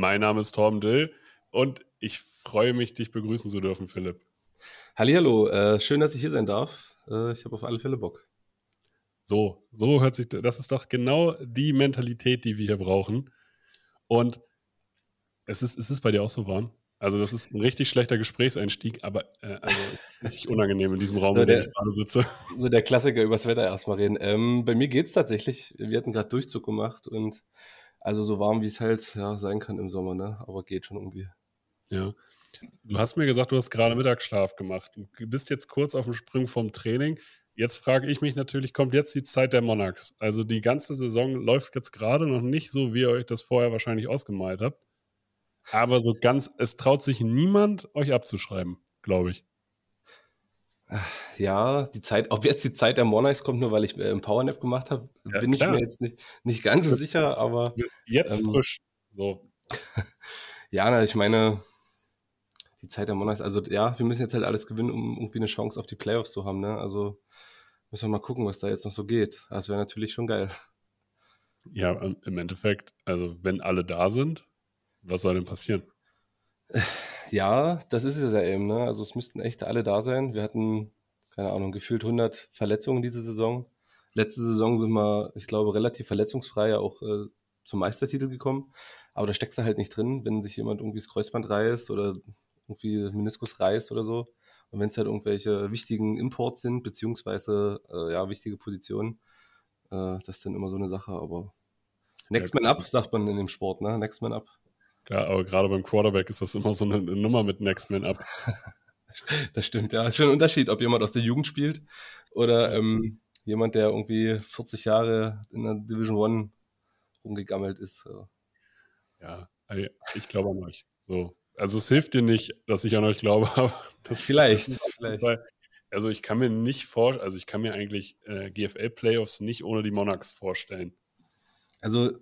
Mein Name ist Torben Dill und ich freue mich, dich begrüßen zu dürfen, Philipp. Hallihallo, äh, schön, dass ich hier sein darf. Äh, ich habe auf alle Fälle Bock. So, so hört sich, das ist doch genau die Mentalität, die wir hier brauchen. Und es ist, es ist bei dir auch so warm. Also, das ist ein richtig schlechter Gesprächseinstieg, aber äh, also richtig unangenehm in diesem Raum, in dem ich gerade sitze. So der Klassiker übers Wetter erstmal reden. Ähm, bei mir geht's tatsächlich. Wir hatten gerade Durchzug gemacht und also so warm, wie es halt ja, sein kann im Sommer, ne? Aber geht schon irgendwie. Ja. Du hast mir gesagt, du hast gerade Mittagsschlaf gemacht. Du bist jetzt kurz auf dem Sprung vom Training. Jetzt frage ich mich natürlich, kommt jetzt die Zeit der Monarchs? Also die ganze Saison läuft jetzt gerade noch nicht so, wie ihr euch das vorher wahrscheinlich ausgemalt habt. Aber so ganz, es traut sich niemand, euch abzuschreiben, glaube ich. Ja, die Zeit, ob jetzt die Zeit der Monarchs kommt, nur weil ich äh, einen Powernap gemacht habe, Ja, bin ich klar. mir jetzt nicht, nicht ganz so sicher, aber Du bist jetzt Ähm, frisch. So. ja, na, ich meine, die Zeit der Monarchs, also ja, wir müssen jetzt halt alles gewinnen, um irgendwie eine Chance auf die Playoffs zu haben, ne? Also müssen wir mal gucken, was da jetzt noch so geht. Das wäre natürlich schon geil. Ja, im Endeffekt, also wenn alle da sind, was soll denn passieren? Ja, das ist es ja eben, ne? Also es müssten echt alle da sein. Wir hatten, keine Ahnung, gefühlt 100 Verletzungen diese Saison. Letzte Saison sind wir, ich glaube, relativ verletzungsfrei ja auch äh, zum Meistertitel gekommen. Aber da steckst du halt nicht drin, wenn sich jemand irgendwie das Kreuzband reißt oder irgendwie Meniskus reißt oder so. Und wenn es halt irgendwelche wichtigen Imports sind, beziehungsweise äh, ja, wichtige Positionen, äh, das ist dann immer so eine Sache. Aber Next Ja, Man Up, sagt man in dem Sport, ne? Next Man Up. Klar, aber gerade beim Quarterback ist das immer so eine, eine Nummer mit Next Man Up. Das stimmt, ja. Ist schon ein Unterschied, ob jemand aus der Jugend spielt oder ähm, jemand, der irgendwie 40 Jahre in der Division One rumgegammelt ist. Ja. Ja, ich glaube an euch. So. Also es hilft dir nicht, dass ich an euch glaube, aber das Vielleicht, das vielleicht. Also ich kann mir nicht vor, also ich kann mir eigentlich äh, GFL-Playoffs nicht ohne die Monarchs vorstellen. Also,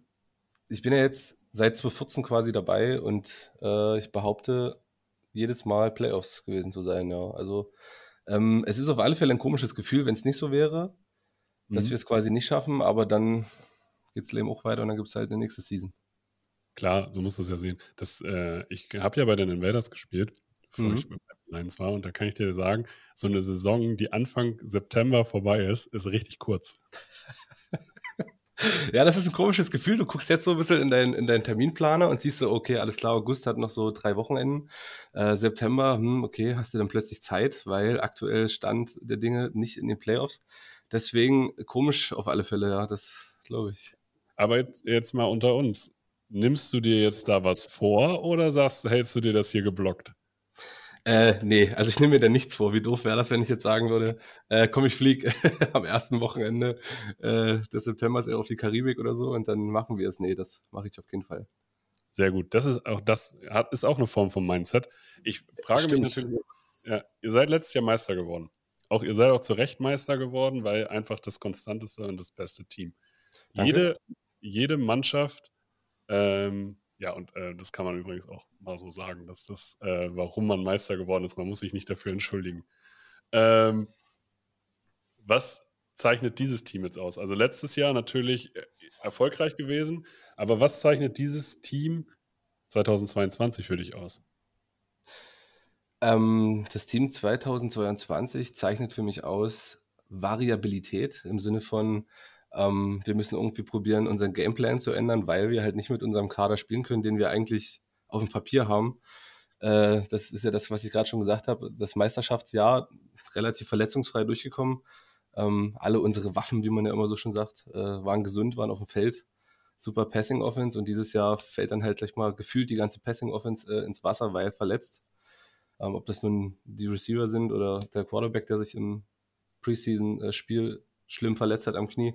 ich bin ja jetzt seit 2014 quasi dabei und äh, ich behaupte, jedes Mal Playoffs gewesen zu sein, ja. Also, ähm, es ist auf alle Fälle ein komisches Gefühl, wenn es nicht so wäre, dass Mhm. wir es quasi nicht schaffen, aber dann geht's Leben auch weiter und dann gibt's halt eine nächste Season. Klar, so musst du es ja sehen. Das, äh, ich habe ja bei den Invaders gespielt, bevor Mhm. ich bei Lions war, und da kann ich dir sagen, so eine Saison, die Anfang September vorbei ist, ist richtig kurz. Ja, das ist ein komisches Gefühl. Du guckst jetzt so ein bisschen in, dein, in deinen Terminplaner und siehst so, okay, alles klar, August hat noch so drei Wochenenden. Äh, September, hm, okay, hast du dann plötzlich Zeit, weil aktuell Stand der Dinge nicht in den Playoffs. Deswegen komisch auf alle Fälle, ja, das glaube ich. Aber jetzt, jetzt mal unter uns. Nimmst du dir jetzt da was vor oder sagst, hältst du dir das hier geblockt? Äh, nee, also ich nehme mir da nichts vor. Wie doof wäre das, wenn ich jetzt sagen würde, äh, komm, ich flieg am ersten Wochenende äh, des Septembers auf die Karibik oder so und dann machen wir es. Nee, das mache ich auf jeden Fall. Sehr gut. Das ist auch, das hat, ist auch eine Form von Mindset. Ich frage Stimmt. mich natürlich, ja, ihr seid letztes Jahr Meister geworden. Auch ihr seid auch zu Recht Meister geworden, weil einfach das konstanteste und das beste Team. Danke. Jede, jede Mannschaft, ähm, ja, und äh, das kann man übrigens auch mal so sagen, dass das, äh, warum man Meister geworden ist, man muss sich nicht dafür entschuldigen. Ähm, was zeichnet dieses Team jetzt aus? Also letztes Jahr natürlich äh, erfolgreich gewesen, aber was zeichnet dieses Team 2022 für dich aus? Ähm, das Team 2022 zeichnet für mich aus Variabilität im Sinne von, ähm, wir müssen irgendwie probieren, unseren Gameplan zu ändern, weil wir halt nicht mit unserem Kader spielen können, den wir eigentlich auf dem Papier haben. Äh, das ist ja das, was ich gerade schon gesagt habe. Das Meisterschaftsjahr relativ verletzungsfrei durchgekommen. Ähm, alle unsere Waffen, wie man ja immer so schon sagt, äh, waren gesund, waren auf dem Feld. Super Passing Offense und dieses Jahr fällt dann halt gleich mal gefühlt die ganze Passing Offense äh, ins Wasser, weil verletzt. Ähm, ob das nun die Receiver sind oder der Quarterback, der sich im Preseason-Spiel schlimm verletzt hat am Knie.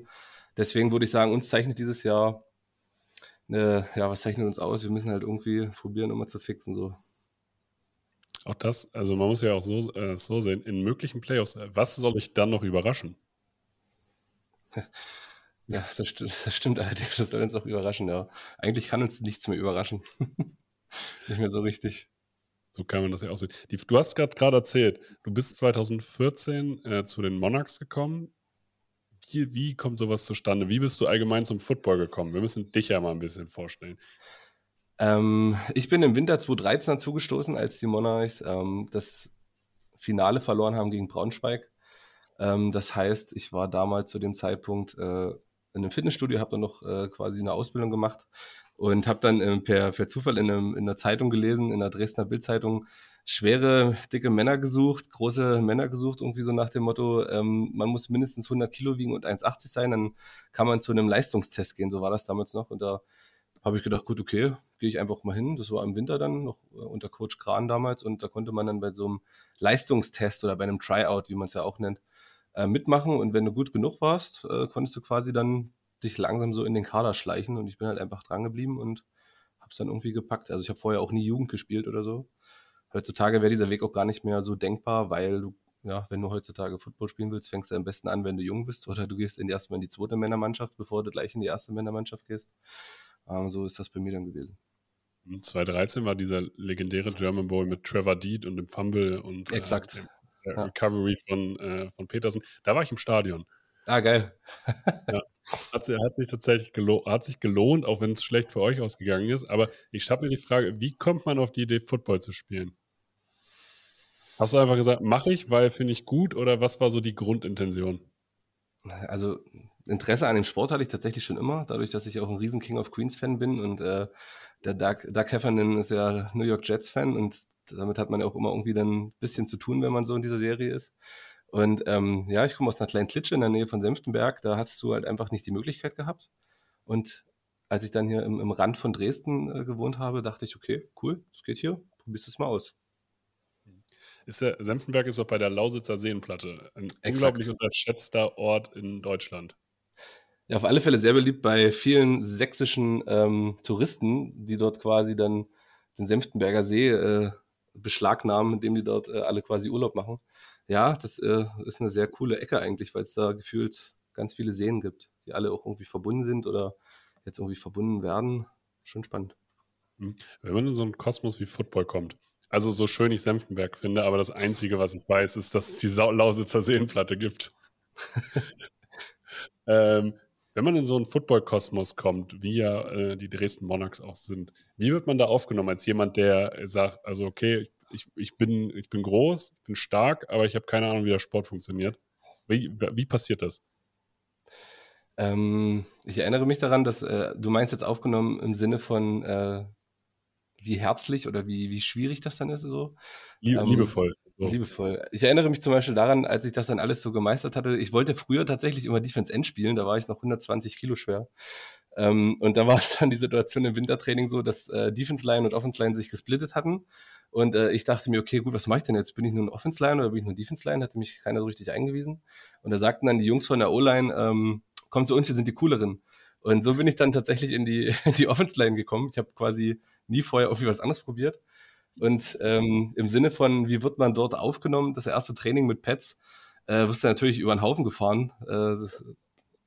Deswegen würde ich sagen, uns zeichnet dieses Jahr, eine, ja, was zeichnet uns aus? Wir müssen halt irgendwie probieren, immer zu fixen. So. Auch das, also man muss ja auch so, äh, so sehen, in möglichen Playoffs, äh, was soll ich dann noch überraschen? Ja, das, st das stimmt allerdings, das soll uns auch überraschen, ja. Eigentlich kann uns nichts mehr überraschen. Nicht mehr so richtig. So kann man das ja auch sehen. Die, du hast gerade erzählt, du bist 2014 äh, zu den Monarchs gekommen. Wie, wie kommt sowas zustande? Wie bist du allgemein zum Football gekommen? Wir müssen dich ja mal ein bisschen vorstellen. Ähm, ich bin im Winter 2013 zugestoßen, als die Monarchs ähm, das Finale verloren haben gegen Braunschweig. Ähm, das heißt, ich war damals zu dem Zeitpunkt äh, in einem Fitnessstudio, habe dann noch äh, quasi eine Ausbildung gemacht und habe dann äh, per, per Zufall in, einem, in der Zeitung gelesen, in der Dresdner Bildzeitung, schwere, dicke Männer gesucht, große Männer gesucht, irgendwie so nach dem Motto, ähm, man muss mindestens 100 Kilo wiegen und 1,80 sein, dann kann man zu einem Leistungstest gehen, so war das damals noch und da habe ich gedacht, gut, okay, gehe ich einfach mal hin. Das war im Winter dann, noch äh, unter Coach Kran damals. Und da konnte man dann bei so einem Leistungstest oder bei einem Tryout, wie man es ja auch nennt, äh, mitmachen. Und wenn du gut genug warst, äh, konntest du quasi dann dich langsam so in den Kader schleichen. Und ich bin halt einfach dran geblieben und habe es dann irgendwie gepackt. Also ich habe vorher auch nie Jugend gespielt oder so. Heutzutage wäre dieser Weg auch gar nicht mehr so denkbar, weil du, ja, wenn du heutzutage Football spielen willst, fängst du am besten an, wenn du jung bist. Oder du gehst in die erstmal in die zweite Männermannschaft, bevor du gleich in die erste Männermannschaft gehst. Ähm, so ist das bei mir dann gewesen. 2013 war dieser legendäre German Bowl mit Trevor Deed und dem Fumble und äh, Exakt. Der ja. Recovery von, äh, von Petersen. Da war ich im Stadion. Ah, geil. ja. hat, hat, sich tatsächlich gelohnt, hat sich gelohnt, auch wenn es schlecht für euch ausgegangen ist. Aber ich habe mir die Frage, wie kommt man auf die Idee, Football zu spielen? Hast du einfach gesagt, mache ich, weil finde ich gut oder was war so die Grundintention? Also Interesse an dem Sport hatte ich tatsächlich schon immer, dadurch, dass ich auch ein riesen King of Queens Fan bin und äh, der Doug, Doug Heffernan ist ja New York Jets Fan und damit hat man ja auch immer irgendwie dann ein bisschen zu tun, wenn man so in dieser Serie ist. Und ähm, ja, ich komme aus einer kleinen Klitsche in der Nähe von Senftenberg, da hast du halt einfach nicht die Möglichkeit gehabt. Und als ich dann hier im, im Rand von Dresden äh, gewohnt habe, dachte ich, okay, cool, es geht hier, probierst es mal aus. Ist der, Senftenberg ist doch bei der Lausitzer Seenplatte. Ein Exakt. unglaublich unterschätzter Ort in Deutschland. Ja, auf alle Fälle sehr beliebt bei vielen sächsischen ähm, Touristen, die dort quasi dann den Senftenberger See äh, beschlagnahmen, indem die dort äh, alle quasi Urlaub machen. Ja, das äh, ist eine sehr coole Ecke eigentlich, weil es da gefühlt ganz viele Seen gibt, die alle auch irgendwie verbunden sind oder jetzt irgendwie verbunden werden. Schon spannend. Hm. Wenn man in so einen Kosmos wie Football kommt, also so schön ich Senftenberg finde, aber das Einzige, was ich weiß, ist, dass es die Lausitzer Seenplatte gibt. ähm, wenn man in so einen Football-Kosmos kommt, wie ja äh, die Dresden Monarchs auch sind, wie wird man da aufgenommen als jemand, der sagt, also okay, ich, ich, bin, ich bin groß, ich bin stark, aber ich habe keine Ahnung, wie der Sport funktioniert. Wie, wie passiert das? Ähm, ich erinnere mich daran, dass äh, du meinst jetzt aufgenommen im Sinne von, äh, wie herzlich oder wie, wie schwierig das dann ist. So. Lieb, ähm, liebevoll. So. Liebevoll. Ich erinnere mich zum Beispiel daran, als ich das dann alles so gemeistert hatte. Ich wollte früher tatsächlich immer Defense End spielen, da war ich noch 120 Kilo schwer. Ähm, und da war es dann die Situation im Wintertraining so, dass äh, Defense Line und Offense Line sich gesplittet hatten. Und äh, ich dachte mir, okay, gut, was mache ich denn jetzt? Bin ich nur ein Offense Line oder bin ich nur Defense Line? Hatte mich keiner so richtig eingewiesen. Und da sagten dann die Jungs von der O-Line, ähm, komm zu uns, wir sind die cooleren. Und so bin ich dann tatsächlich in die, in die Offense Line gekommen. Ich habe quasi nie vorher irgendwie was anderes probiert. Und ähm, im Sinne von, wie wird man dort aufgenommen, das erste Training mit Pets, äh, wirst du natürlich über den Haufen gefahren. Äh, das,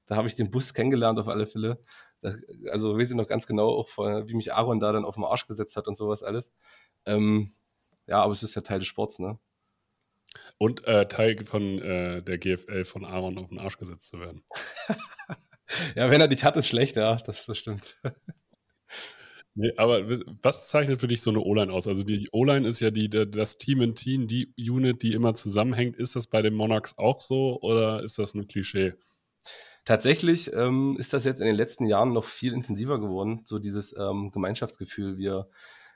da habe ich den Bus kennengelernt auf alle Fälle. Das, also weiß ich noch ganz genau, auch wie mich Aaron da dann auf den Arsch gesetzt hat und sowas alles. Ähm, ja, aber es ist ja Teil des Sports, ne? Und äh, Teil von äh, der GFL von Aaron auf den Arsch gesetzt zu werden. ja, wenn er dich hat, ist schlecht, ja, das, das stimmt. Nee, aber was zeichnet für dich so eine O-Line aus? Also die O-Line ist ja die, das Team in Team, die Unit, die immer zusammenhängt. Ist das bei den Monarchs auch so oder ist das ein Klischee? Tatsächlich ähm, ist das jetzt in den letzten Jahren noch viel intensiver geworden, so dieses ähm, Gemeinschaftsgefühl. Wir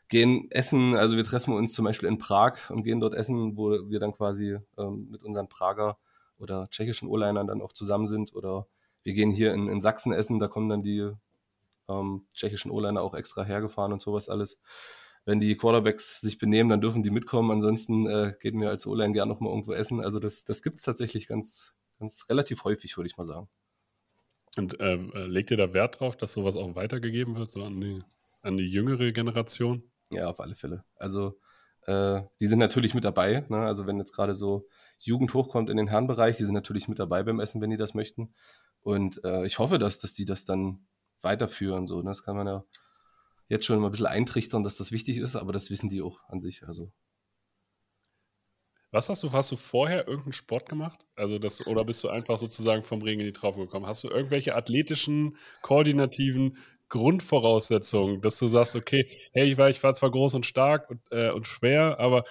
gehen essen, also wir treffen uns zum Beispiel in Prag und gehen dort essen, wo wir dann quasi ähm, mit unseren Prager oder tschechischen O-Linern dann auch zusammen sind. Oder wir gehen hier in, in Sachsen essen, da kommen dann die ähm, tschechischen O-Liner auch extra hergefahren und sowas alles. Wenn die Quarterbacks sich benehmen, dann dürfen die mitkommen. Ansonsten äh, gehen wir als O-Line gerne noch mal irgendwo essen. Also das, das gibt es tatsächlich ganz, ganz relativ häufig, würde ich mal sagen. Und äh, äh, legt ihr da Wert drauf, dass sowas auch weitergegeben wird, so an die, an die jüngere Generation? Ja, auf alle Fälle. Also äh, die sind natürlich mit dabei. Ne? Also wenn jetzt gerade so Jugend hochkommt in den Herrenbereich, die sind natürlich mit dabei beim Essen, wenn die das möchten. Und äh, ich hoffe, dass, dass die das dann weiterführen. So, ne? Das kann man ja jetzt schon mal ein bisschen eintrichtern, dass das wichtig ist, aber das wissen die auch an sich. Also. Was hast du, hast du vorher irgendeinen Sport gemacht? Also das, oder bist du einfach sozusagen vom Ring in die Traufe gekommen? Hast du irgendwelche athletischen, koordinativen Grundvoraussetzungen, dass du sagst, okay, hey, ich war, ich war zwar groß und stark und, äh, und schwer, aber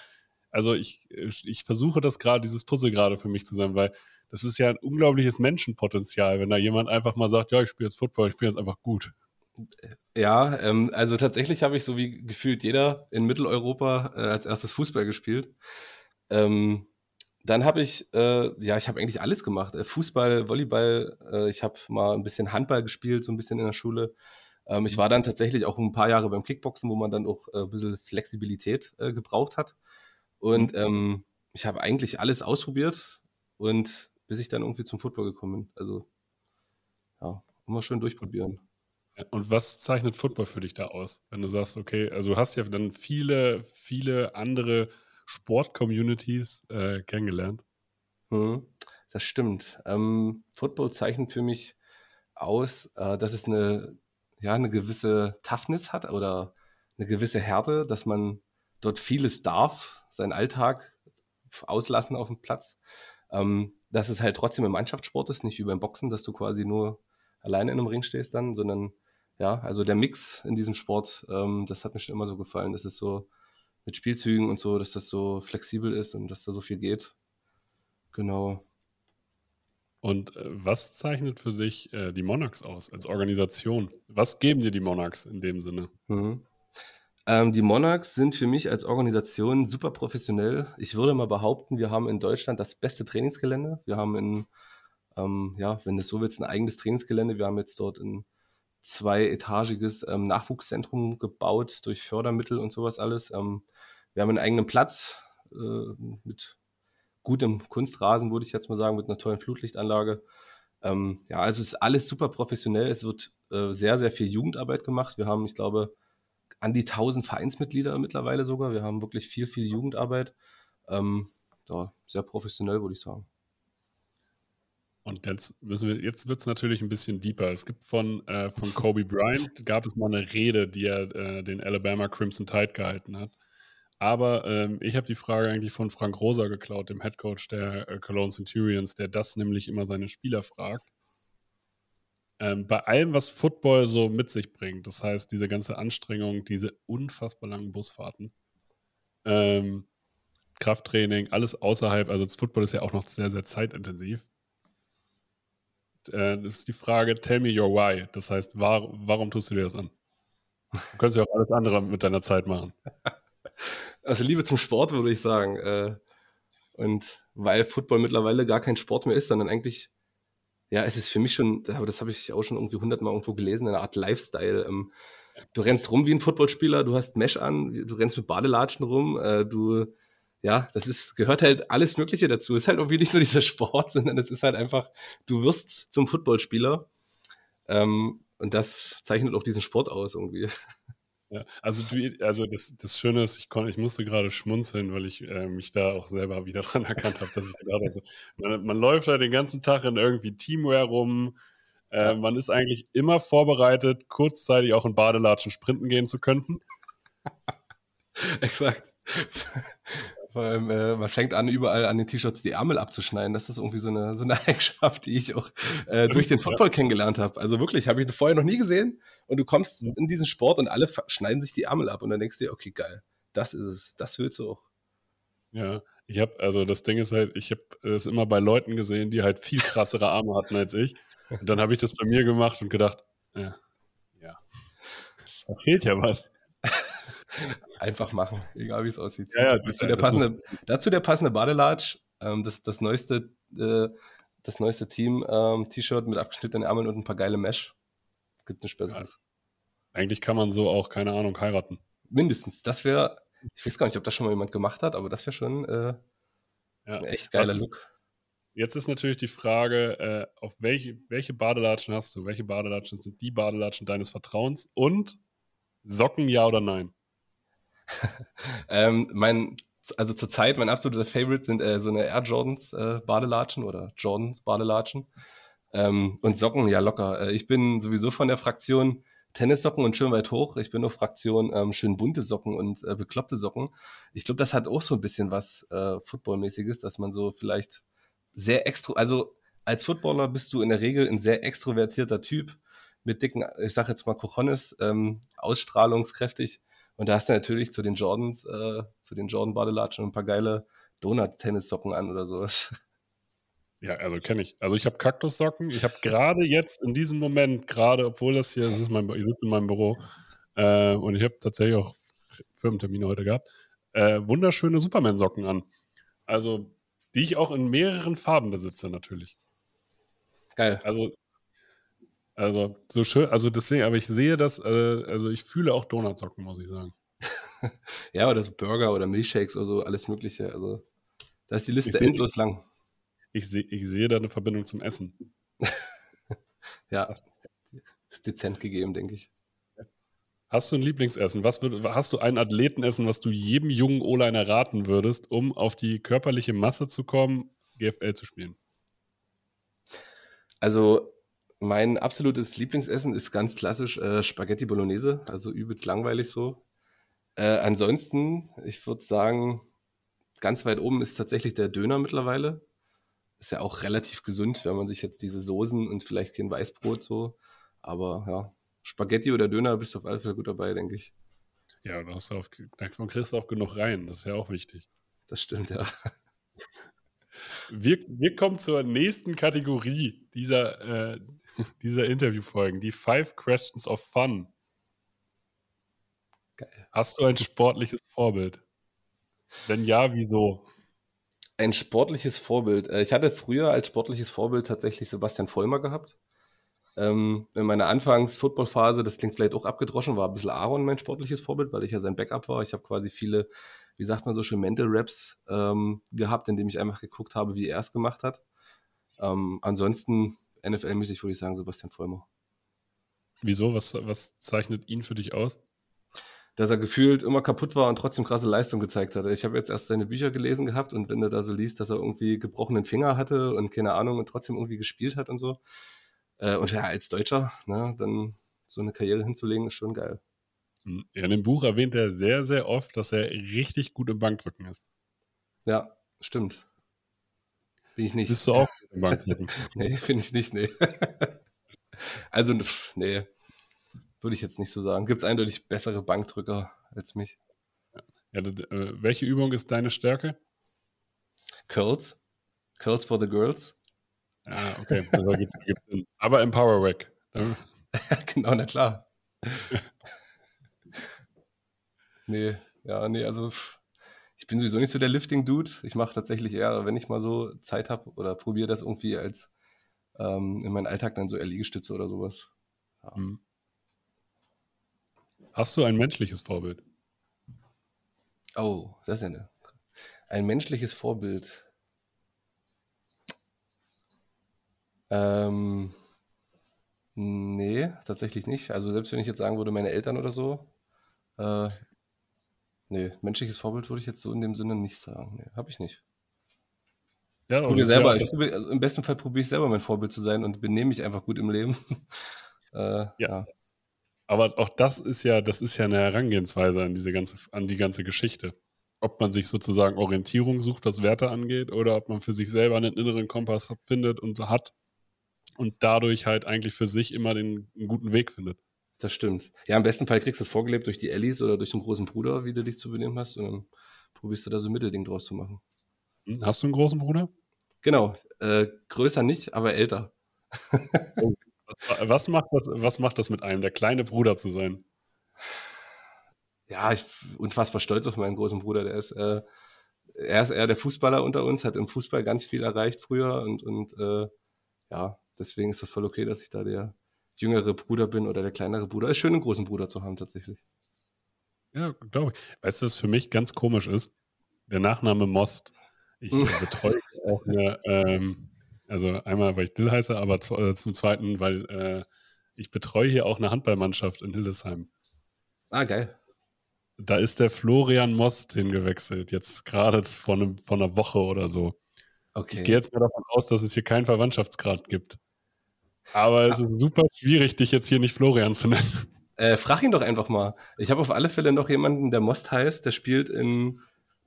also ich, ich versuche das gerade, dieses Puzzle gerade für mich zu sein, weil das ist ja ein unglaubliches Menschenpotenzial, wenn da jemand einfach mal sagt, ja, ich spiele jetzt Football, ich spiele jetzt einfach gut. Ja, ähm, also tatsächlich habe ich so wie gefühlt jeder in Mitteleuropa äh, als erstes Fußball gespielt. Ähm, dann habe ich, äh, ja, ich habe eigentlich alles gemacht. Äh, Fußball, Volleyball, äh, ich habe mal ein bisschen Handball gespielt, so ein bisschen in der Schule. Ähm, ich war dann tatsächlich auch ein paar Jahre beim Kickboxen, wo man dann auch äh, ein bisschen Flexibilität äh, gebraucht hat. Und ähm, ich habe eigentlich alles ausprobiert und bis ich dann irgendwie zum Football gekommen bin. Also ja, immer schön durchprobieren. Und was zeichnet Football für dich da aus? Wenn du sagst, okay, also du hast ja dann viele, viele andere Sport-Communities äh, kennengelernt. Hm, das stimmt. Ähm, Football zeichnet für mich aus, äh, dass es eine, ja, eine gewisse Toughness hat oder eine gewisse Härte, dass man dort vieles darf, seinen Alltag auslassen auf dem Platz. Ähm, dass es halt trotzdem im Mannschaftssport ist, nicht wie beim Boxen, dass du quasi nur alleine in einem Ring stehst dann, sondern ja, also der Mix in diesem Sport, ähm, das hat mir schon immer so gefallen. Das ist so mit Spielzügen und so, dass das so flexibel ist und dass da so viel geht. Genau. Und äh, was zeichnet für sich äh, die Monarchs aus als Organisation? Was geben dir die Monarchs in dem Sinne? Mhm. Ähm, die Monarchs sind für mich als Organisation super professionell. Ich würde mal behaupten, wir haben in Deutschland das beste Trainingsgelände. Wir haben in, ähm, ja, wenn du so willst, ein eigenes Trainingsgelände. Wir haben jetzt dort ein zweietagiges ähm, Nachwuchszentrum gebaut durch Fördermittel und sowas alles. Ähm, wir haben einen eigenen Platz äh, mit gutem Kunstrasen, würde ich jetzt mal sagen, mit einer tollen Flutlichtanlage. Ähm, ja, also ist alles super professionell. Es wird äh, sehr, sehr viel Jugendarbeit gemacht. Wir haben, ich glaube, an die 1000 Vereinsmitglieder mittlerweile sogar. Wir haben wirklich viel, viel Jugendarbeit. Ähm, ja, sehr professionell, würde ich sagen. Und jetzt müssen wir, jetzt wird es natürlich ein bisschen deeper. Es gibt von, äh, von Kobe Bryant, gab es mal eine Rede, die er äh, den Alabama Crimson Tide gehalten hat. Aber ähm, ich habe die Frage eigentlich von Frank Rosa geklaut, dem Head Coach der äh, Cologne Centurions, der das nämlich immer seine Spieler fragt ähm, bei allem, was Football so mit sich bringt, das heißt, diese ganze Anstrengung, diese unfassbar langen Busfahrten, ähm, Krafttraining, alles außerhalb, also das Football ist ja auch noch sehr, sehr zeitintensiv. Äh, das ist die Frage, tell me your why. Das heißt, war, warum tust du dir das an? Du könntest ja auch alles andere mit deiner Zeit machen. Also Liebe zum Sport, würde ich sagen. Äh, und weil Football mittlerweile gar kein Sport mehr ist, sondern eigentlich ja, es ist für mich schon, aber das habe ich auch schon irgendwie hundertmal irgendwo gelesen, eine Art Lifestyle. Ähm, du rennst rum wie ein Footballspieler, du hast Mesh an, du rennst mit Badelatschen rum, äh, du, ja, das ist, gehört halt alles Mögliche dazu. Es ist halt irgendwie nicht nur dieser Sport, sondern es ist halt einfach, du wirst zum Footballspieler. Ähm, und das zeichnet auch diesen Sport aus irgendwie. Ja, also du, also das, das Schöne ist, ich, kon, ich musste gerade schmunzeln, weil ich äh, mich da auch selber wieder dran erkannt habe, dass ich gedacht habe, man, man läuft da den ganzen Tag in irgendwie Teamwear rum, äh, man ist eigentlich immer vorbereitet, kurzzeitig auch in Badelatschen sprinten gehen zu können. Exakt. Vor allem, äh, man fängt an, überall an den T-Shirts die Ärmel abzuschneiden. Das ist irgendwie so eine, so eine Eigenschaft, die ich auch äh, durch den Football ja. kennengelernt habe. Also wirklich, habe ich vorher noch nie gesehen. Und du kommst in diesen Sport und alle schneiden sich die Ärmel ab. Und dann denkst du dir, okay, geil, das ist es. Das willst du auch. Ja, ich habe, also das Ding ist halt, ich habe es immer bei Leuten gesehen, die halt viel krassere Arme hatten als ich. Und dann habe ich das bei mir gemacht und gedacht, ja, ja, da fehlt ja was. Einfach machen, egal wie es aussieht. Ja, ja, dazu, der passende, dazu der passende Badelatsch, ähm, das, das neueste, äh, das neueste Team-T-Shirt ähm, mit abgeschnittenen Ärmeln und ein paar geile Mesh. Gibt nichts Besseres. Ja. Eigentlich kann man so auch, keine Ahnung, heiraten. Mindestens. Das wäre, ich weiß gar nicht, ob das schon mal jemand gemacht hat, aber das wäre schon äh, ein echt geiler ist, Look. Jetzt ist natürlich die Frage, äh, auf welche, welche Badelatschen hast du? Welche Badelatschen sind die Badelatschen deines Vertrauens? Und Socken ja oder nein? ähm, mein, also zurzeit mein absoluter Favorite sind äh, so eine Air Jordans äh, Badelatschen oder Jordans Badelatschen. Ähm, und Socken, ja locker. Äh, ich bin sowieso von der Fraktion Tennissocken und schön weit hoch. Ich bin nur Fraktion ähm, schön bunte Socken und äh, bekloppte Socken. Ich glaube, das hat auch so ein bisschen was äh, Footballmäßiges, dass man so vielleicht sehr extro, also als Footballer bist du in der Regel ein sehr extrovertierter Typ mit dicken, ich sag jetzt mal Cojones, ähm, ausstrahlungskräftig. Und da hast du natürlich zu den Jordans, äh, zu den Jordan Badelatschen ein paar geile Donut-Tennissocken an oder sowas. Ja, also kenne ich. Also ich habe Kaktussocken. Ich habe gerade jetzt in diesem Moment, gerade, obwohl das hier, das ist mein, ich sitze in meinem Büro äh, und ich habe tatsächlich auch Firmentermine heute gehabt, äh, wunderschöne Superman-Socken an. Also, die ich auch in mehreren Farben besitze, natürlich. Geil. Also, also so schön, also deswegen, aber ich sehe das, äh, also ich fühle auch Donutsocken, muss ich sagen. ja, oder so Burger oder Milchshakes oder so, alles Mögliche. Also, da ist die Liste endlos lang ich, seh, ich sehe da eine Verbindung zum Essen. ja, ist dezent gegeben, denke ich. Hast du ein Lieblingsessen? Was würd, hast du ein Athletenessen, was du jedem jungen O-Liner raten würdest, um auf die körperliche Masse zu kommen, GFL zu spielen? Also, mein absolutes Lieblingsessen ist ganz klassisch äh, Spaghetti Bolognese, also übelst langweilig so. Äh, ansonsten, ich würde sagen, ganz weit oben ist tatsächlich der Döner mittlerweile ist ja auch relativ gesund, wenn man sich jetzt diese Soßen und vielleicht kein Weißbrot so. Aber ja, Spaghetti oder Döner bist du auf alle Fälle gut dabei, denke ich. Ja, da hast du auf, da kriegst du auch genug rein. Das ist ja auch wichtig. Das stimmt, ja. Wir, wir kommen zur nächsten Kategorie dieser, äh, dieser Interviewfolgen, die Five Questions of Fun. Geil. Hast du ein sportliches Vorbild? Wenn ja, wieso? Ein sportliches Vorbild. Äh, ich hatte früher als sportliches Vorbild tatsächlich Sebastian Vollmer gehabt. Ähm, in meiner Anfangs-Football-Phase, das klingt vielleicht auch abgedroschen, war ein bisschen Aaron mein sportliches Vorbild, weil ich ja sein Backup war. Ich habe quasi viele, wie sagt man so schön, Mental Raps ähm, gehabt, indem ich einfach geguckt habe, wie er es gemacht hat. Ähm, ansonsten, NFL-mäßig würde ich sagen, Sebastian Vollmer. Wieso? Was, was zeichnet ihn für dich aus? dass er gefühlt immer kaputt war und trotzdem krasse Leistung gezeigt hatte. Ich habe jetzt erst seine Bücher gelesen gehabt und wenn du da so liest, dass er irgendwie gebrochenen Finger hatte und keine Ahnung und trotzdem irgendwie gespielt hat und so. Äh, und ja, als Deutscher, ne, dann so eine Karriere hinzulegen, ist schon geil. Hm, ja, in dem Buch erwähnt er sehr, sehr oft, dass er richtig gut im Bankdrücken ist. Ja, stimmt. Bin ich nicht. Bist du auch im Bankdrücken? nee, finde ich nicht, nee. also, nee. Würde ich jetzt nicht so sagen. Gibt es eindeutig bessere Bankdrücker als mich. Ja, äh, welche Übung ist deine Stärke? Curls. Curls for the Girls. Ah, okay. Aber im Power Rack. genau, na klar. nee, ja, nee, also ich bin sowieso nicht so der Lifting-Dude. Ich mache tatsächlich eher, wenn ich mal so Zeit habe oder probiere das irgendwie als ähm, in meinen Alltag dann so eher Liegestütze oder sowas. Ja. Mhm. Hast du ein menschliches Vorbild? Oh, das ist ja eine. Ein menschliches Vorbild. Ähm, nee, tatsächlich nicht. Also selbst wenn ich jetzt sagen würde, meine Eltern oder so, äh, nee, menschliches Vorbild würde ich jetzt so in dem Sinne nicht sagen. Nee, habe ich nicht. Ja, ich selber, ja, ich also Im besten Fall probiere ich selber mein Vorbild zu sein und benehme mich einfach gut im Leben. äh, ja. ja. Aber auch das ist ja, das ist ja eine Herangehensweise an diese ganze, an die ganze Geschichte. ob man sich sozusagen Orientierung sucht, was Werte angeht, oder ob man für sich selber einen inneren Kompass findet und hat und dadurch halt eigentlich für sich immer den einen guten Weg findet. Das stimmt. Ja, im besten Fall kriegst du es vorgelebt durch die Ellis oder durch den großen Bruder, wie du dich zu benehmen hast, und dann probierst du da so ein Mittelding draus zu machen. Hm, Hast du einen großen Bruder? Genau. Äh, größer nicht, aber älter. Was, was, macht das, was macht das mit einem, der kleine Bruder zu sein? Ja, ich bin unfassbar stolz auf meinen großen Bruder. Der ist, äh, er ist eher der Fußballer unter uns, hat im Fußball ganz viel erreicht früher und, und äh, ja, deswegen ist das voll okay, dass ich da der jüngere Bruder bin oder der kleinere Bruder. Ist schön, einen großen Bruder zu haben, tatsächlich. Ja, glaube ich. Weißt du, was für mich ganz komisch ist? Der Nachname Most. Ich äh, betreue auch eine, ähm, also einmal, weil ich Dill heiße, aber äh, zum Zweiten, weil äh, ich betreue hier auch eine Handballmannschaft in Hildesheim. Ah, geil. Da ist der Florian Most hingewechselt, jetzt gerade vor, einem, vor einer Woche oder so. Ich gehe Okay. jetzt mal davon aus, dass es hier keinen Verwandtschaftsgrad gibt. Aber es ist super schwierig, dich jetzt hier nicht Florian zu nennen. Äh, frag ihn doch einfach mal. Ich habe auf alle Fälle noch jemanden, der Most heißt, der spielt in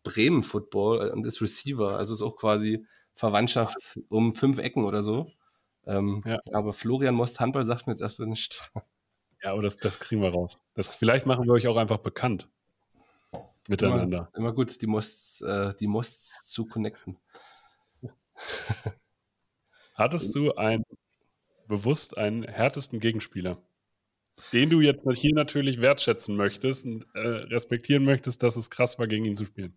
Bremen Football und ist Receiver. Also ist auch quasi Verwandtschaft um fünf Ecken oder so. Ähm, Ja. Aber Florian Most Handball sagt mir jetzt erstmal nicht. Ja, aber das, das kriegen wir raus. Das, vielleicht machen wir euch auch einfach bekannt miteinander. Immer, immer gut, die Mosts, äh, die Mosts zu connecten. Hattest du einen bewusst einen härtesten Gegenspieler, den du jetzt hier natürlich wertschätzen möchtest und äh, respektieren möchtest, dass es krass war, gegen ihn zu spielen?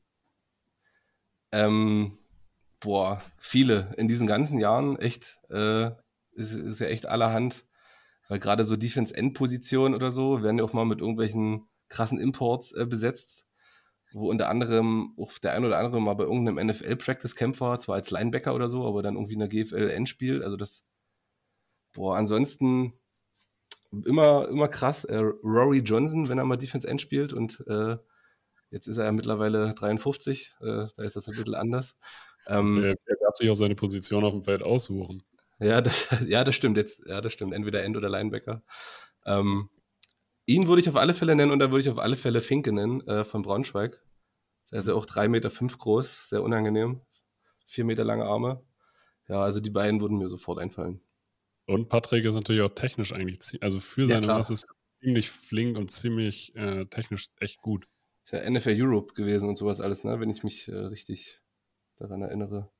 Ähm, boah, viele. In diesen ganzen Jahren echt, äh, ist, ist ja echt allerhand. Weil gerade so Defense-End-Positionen oder so werden ja auch mal mit irgendwelchen krassen Imports äh, besetzt, wo unter anderem auch der ein oder andere mal bei irgendeinem NFL-Practice-Camp war, zwar als Linebacker oder so, aber dann irgendwie in der GFL-Endspiel. Also das, boah, ansonsten immer, immer krass. Äh, Rory Johnson, wenn er mal Defense-End spielt und äh, jetzt ist er ja mittlerweile 53, äh, da ist das ein bisschen anders. Ähm, Er, er darf sich auch seine Position auf dem Feld aussuchen. ja, das, ja, das stimmt jetzt. Ja, das stimmt. Entweder End oder Linebacker. Ähm, ihn würde ich auf alle Fälle nennen und da würde ich auf alle Fälle Finke nennen äh, von Braunschweig. Der ist ja auch drei Meter fünf groß, sehr unangenehm. Vier Meter lange Arme. Ja, also die beiden würden mir sofort einfallen. Und Patrick ist natürlich auch technisch eigentlich, also für Ja, seine klar. Masse ist ziemlich flink und ziemlich äh, technisch echt gut. Ist ja NFL Europe gewesen und sowas alles, ne? Wenn ich mich äh, richtig daran erinnere.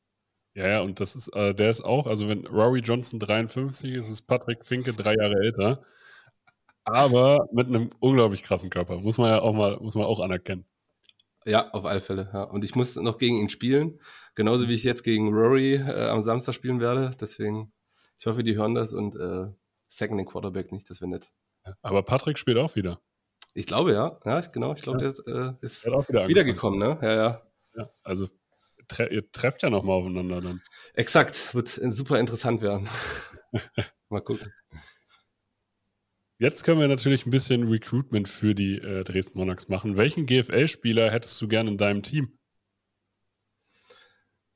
Ja, ja, und das ist, äh, der ist auch, also wenn Rory Johnson 53 ist, ist Patrick Finke drei Jahre älter. Aber mit einem unglaublich krassen Körper. Muss man ja auch mal, muss man auch anerkennen. Ja, auf alle Fälle. Ja. Und ich muss noch gegen ihn spielen. Genauso wie ich jetzt gegen Rory äh, am Samstag spielen werde. Deswegen, ich hoffe, die hören das und äh, sacken den Quarterback nicht. Das wäre nett. Aber Patrick spielt auch wieder. Ich glaube, ja. Ja, genau. Ich glaube, der äh, ist Er wieder wiedergekommen, ne? Ja, ja. Ja, also tre ihr trefft ja nochmal aufeinander dann. Exakt. Wird äh, super interessant werden. Mal gucken. Jetzt können wir natürlich ein bisschen Recruitment für die äh, Dresden Monarchs machen. Welchen GFL-Spieler hättest du gerne in deinem Team?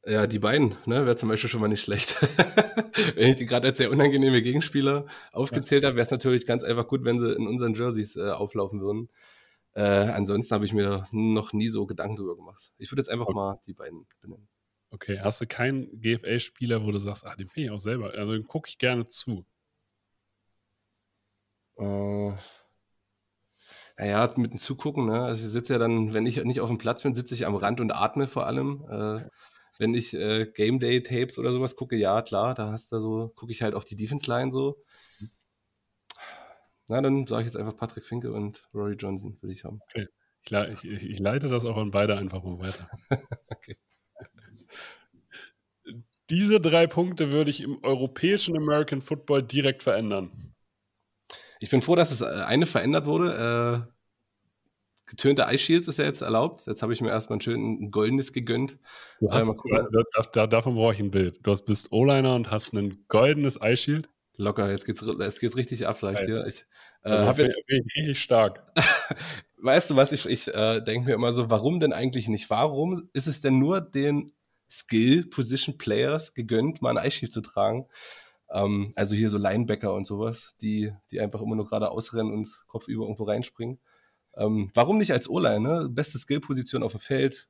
Ja, die beiden, ne, wäre zum Beispiel schon mal nicht schlecht. wenn ich die gerade als sehr unangenehme Gegenspieler aufgezählt habe, wäre es natürlich ganz einfach gut, wenn sie in unseren Jerseys äh, auflaufen würden. Äh, ansonsten habe ich mir noch nie so Gedanken drüber gemacht. Ich würde jetzt einfach Okay. mal die beiden benennen. Okay, hast du keinen GFL-Spieler, wo du sagst, ah, den finde ich auch selber, also den gucke ich gerne zu. Äh, naja, mit dem Zugucken, ne? Also ich sitze ja dann, wenn ich nicht auf dem Platz bin, sitze ich am Rand und atme vor allem. Äh, wenn ich äh, Game Day Tapes oder sowas gucke, ja klar, da hast du so, gucke ich halt auf die Defense Line so. Na, dann sage ich jetzt einfach Patrick Finke und Rory Johnson will ich haben. Ich, le- ich, ich leite das auch an beide einfach mal weiter. Okay. Diese drei Punkte würde ich im europäischen American Football direkt verändern. Ich bin froh, dass es äh, eine verändert wurde. Äh, getönte Ice Shields ist ja jetzt erlaubt. Jetzt habe ich mir erstmal ein schön ein goldenes gegönnt. Äh, hast, da, da, da, davon brauche ich ein Bild. Du hast, bist O-Liner und hast ein goldenes Eye Shield. Locker, jetzt geht's, jetzt geht's richtig ab, sag ich dir. Ich äh, Also habe jetzt richtig, stark. Weißt du was, ich, ich äh, denke mir immer so, warum denn eigentlich nicht? Warum ist es denn nur den Skill-Position-Players gegönnt, mal ein Eisschild zu tragen? Ähm, also hier so Linebacker und sowas, die, die einfach immer nur gerade ausrennen und kopfüber irgendwo reinspringen. Ähm, warum nicht als O-Line, ne? Beste Skillposition auf dem Feld,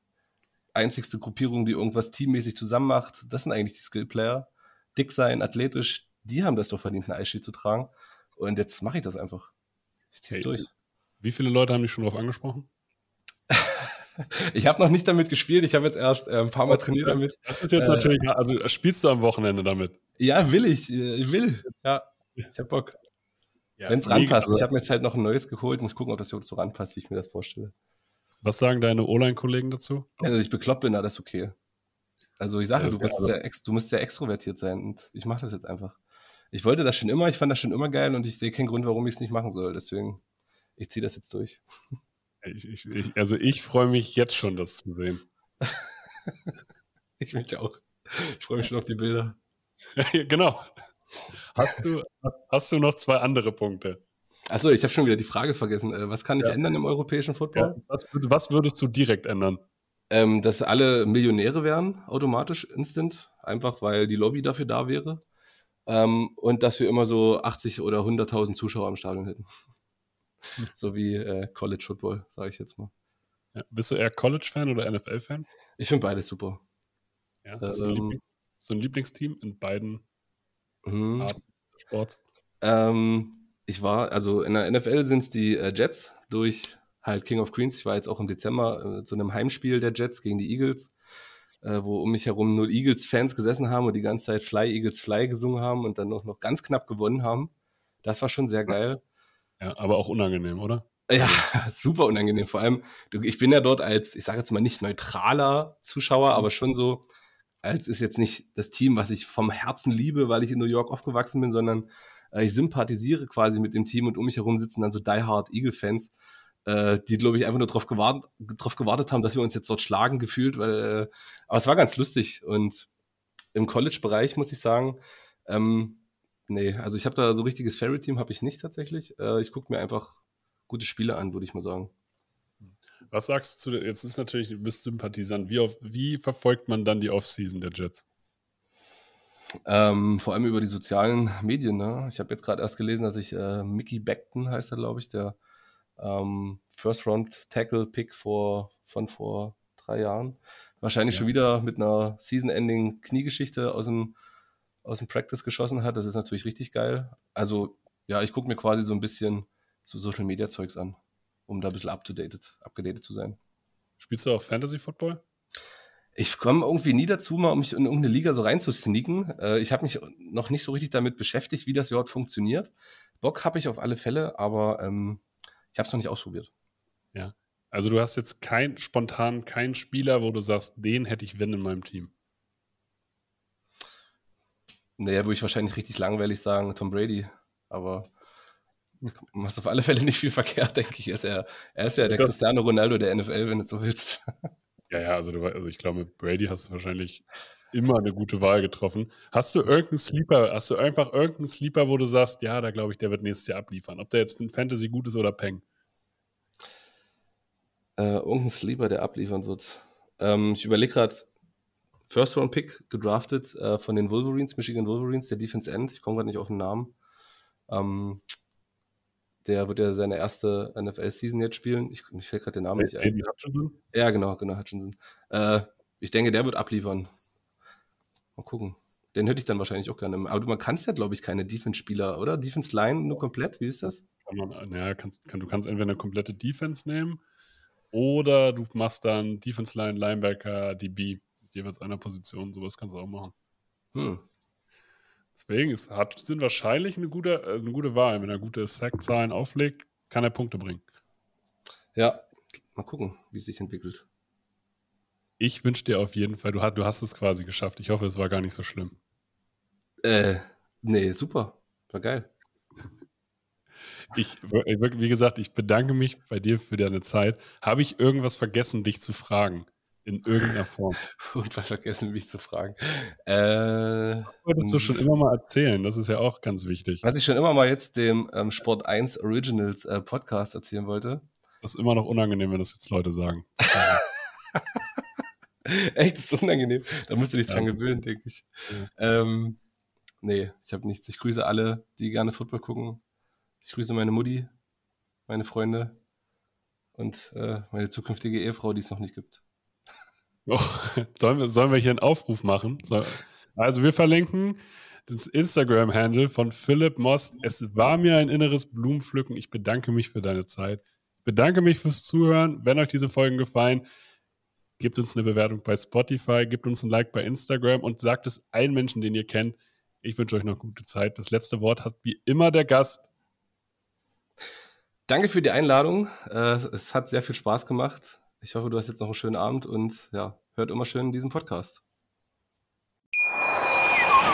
einzigste Gruppierung, die irgendwas teammäßig zusammen macht. Das sind eigentlich die Skill-Player. Dick sein, athletisch, die haben das doch verdient, ein Eisschild zu tragen. Und jetzt mache ich das einfach. Ich zieh's Hey, durch. Wie viele Leute haben dich schon darauf angesprochen? Ich habe noch nicht damit gespielt, ich habe jetzt erst äh, ein paar Mal trainiert damit. Das ist jetzt Äh, natürlich, also spielst du am Wochenende damit? Ja, will ich. äh, Ich will. Ja, ich hab Bock. Ja, Wenn es ranpasst. Also, Ich habe mir jetzt halt noch ein neues geholt, muss gucken, ob das so ranpasst, wie ich mir das vorstelle. was sagen deine O-Line-Kollegen dazu? Also, dass ich bekloppt bin, na, das ist okay. Also ich sage, Ja, du, bist also- sehr du musst sehr extrovertiert sein und ich mache das jetzt einfach. Ich wollte das schon immer, ich fand das schon immer geil und ich sehe keinen Grund, warum ich es nicht machen soll. Deswegen, ich ziehe das jetzt durch. Ich, ich, ich, also ich freue mich jetzt schon, das zu sehen. Ich mich auch. Ich freue mich schon auf die Bilder. genau. Hast du, hast du noch zwei andere Punkte? Achso, ich habe schon wieder die Frage vergessen. Äh, Was kann ich Ja. ändern im europäischen Football? Ja, was, was würdest du direkt ändern? Ähm, dass alle Millionäre wären, automatisch, instant, einfach weil die Lobby dafür da wäre. Ähm, und dass wir immer so 80 oder 100.000 Zuschauer am Stadion hätten. so wie äh, College Football, sage ich jetzt mal. Ja, bist du eher College-Fan oder NFL-Fan? Ich finde beides super. Ja, hast, du ein Ähm, hast du ein Lieblingsteam in beiden Mhm. Sports? Ähm, ich war, also in der NFL sind es die äh, Jets durch halt King of Queens. Ich war jetzt auch im Dezember äh, zu einem Heimspiel der Jets gegen die Eagles, äh, wo um mich herum nur Eagles-Fans gesessen haben und die ganze Zeit Fly, Eagles, Fly gesungen haben und dann noch, noch ganz knapp gewonnen haben. Das war schon sehr geil. Ja, aber auch unangenehm, oder? Ja, super unangenehm. Vor allem, ich bin ja dort als, ich sage jetzt mal nicht neutraler Zuschauer, aber schon so, als ist jetzt nicht das Team, was ich vom Herzen liebe, weil ich in New York aufgewachsen bin, sondern äh, ich sympathisiere quasi mit dem Team und um mich herum sitzen dann so Die Hard Eagle-Fans, äh, die, glaube ich, einfach nur darauf gewartet, drauf gewartet haben, dass wir uns jetzt dort schlagen gefühlt, weil, äh, aber es war ganz lustig und im College-Bereich muss ich sagen, ähm, nee, also ich habe da so richtiges Fairy-Team habe ich nicht tatsächlich. Äh, ich gucke mir einfach gute Spiele an, würde ich mal sagen. Was sagst du zu jetzt ist natürlich, du bist Sympathisant. Wie, auf, wie verfolgt man dann die Offseason der Jets? Ähm, vor allem über die sozialen Medien. Ne? Ich habe jetzt gerade erst gelesen, dass ich äh, Mickey Beckton heißt er, glaube ich, der ähm, First Round Tackle Pick vor, von vor drei Jahren. Wahrscheinlich Ja. schon wieder mit einer Season-Ending Kniegeschichte aus dem, aus dem Practice geschossen hat. Das ist natürlich richtig geil. Also, ja, ich gucke mir quasi so ein bisschen so Social Media Zeugs an, um da ein bisschen up-to-date, abgedatet zu sein. Spielst du auch Fantasy Football? Ich komme irgendwie nie dazu, mal um mich in irgendeine Liga so reinzusneaken. Äh, ich habe mich noch nicht so richtig damit beschäftigt, wie das überhaupt funktioniert. Bock habe ich auf alle Fälle, aber ähm, ich habe es noch nicht ausprobiert. Also du hast jetzt kein spontan keinen Spieler, wo du sagst, den hätte ich wenn in meinem Team. Naja, würde ich wahrscheinlich richtig langweilig sagen, Tom Brady. Aber machst auf alle Fälle nicht viel verkehrt, denke ich. Er ist ja, er ist ja der Das- Cristiano Ronaldo der NFL, wenn du so willst. Ja, ja, also, du, also ich glaube, Brady hast du wahrscheinlich immer eine gute Wahl getroffen. Hast du irgendeinen Sleeper, hast du einfach irgendeinen Sleeper, wo du sagst, ja, da glaube ich, der wird nächstes Jahr abliefern. Ob der jetzt für Fantasy gut ist oder Peng. äh, irgendein Sleeper, der abliefern wird. Ähm, ich überlege gerade, First Round Pick gedraftet äh, von den Wolverines, Michigan Wolverines, der Defense End. Ich komme gerade nicht auf den Namen. Ähm, der wird ja seine erste NFL-Season jetzt spielen. Ich, mir fällt gerade der Name nicht ein. Hutchinson? Ja, genau, genau, Hutchinson. Äh, ich denke, der wird abliefern. Mal gucken. Den hätte ich dann wahrscheinlich auch gerne. Aber man kannst ja, glaube ich, keine Defense-Spieler, oder? Defense-Line nur komplett? Wie ist das? Ja, kannst, kann, du kannst entweder eine komplette Defense nehmen oder du machst dann Defense Line, Linebacker, DB, jeweils einer Position, sowas kannst du auch machen. Hm. Deswegen ist Hutchinson wahrscheinlich eine gute, äh, eine gute Wahl. Wenn er gute Sack-Zahlen auflegt, kann er Punkte bringen. Ja, mal gucken, wie es sich entwickelt. Ich wünsche dir auf jeden Fall, du, hast- du hast es quasi geschafft. Ich hoffe, es war gar nicht so schlimm. Äh, nee, super. War geil. Ich, ich- wie gesagt, ich bedanke mich bei dir für deine Zeit. Habe ich irgendwas vergessen, dich zu fragen? In irgendeiner Form? Und was vergessen, mich zu fragen. Äh, Wolltest du schon immer mal erzählen? Das ist ja auch ganz wichtig. was ich schon immer mal jetzt dem ähm, Sport 1 Originals äh, Podcast erzählen wollte. Das ist immer noch unangenehm, wenn das jetzt Leute sagen. Echt, das ist unangenehm. Da musst du dich dran Ja. gewöhnen, denke ich. Ähm, nee, ich habe nichts. Ich grüße alle, die gerne Football gucken. Ich grüße meine Mutti, meine Freunde. und äh, meine zukünftige Ehefrau, die es noch nicht gibt. Oh, sollen, wir, sollen wir hier einen Aufruf machen? So, also wir verlinken das Instagram-Handle von Philipp Most. Es war mir ein inneres Blumenpflücken. Ich bedanke mich für deine Zeit. Ich bedanke mich fürs Zuhören. Wenn euch diese Folgen gefallen, gebt uns eine Bewertung bei Spotify, gebt uns ein Like bei Instagram und sagt es allen Menschen, den ihr kennt. Ich wünsche euch noch gute Zeit. Das letzte Wort hat wie immer der Gast. Danke für die Einladung. Äh, es hat sehr viel Spaß gemacht. Ich hoffe, du hast jetzt noch einen schönen Abend und ja, hört immer schön diesen Podcast.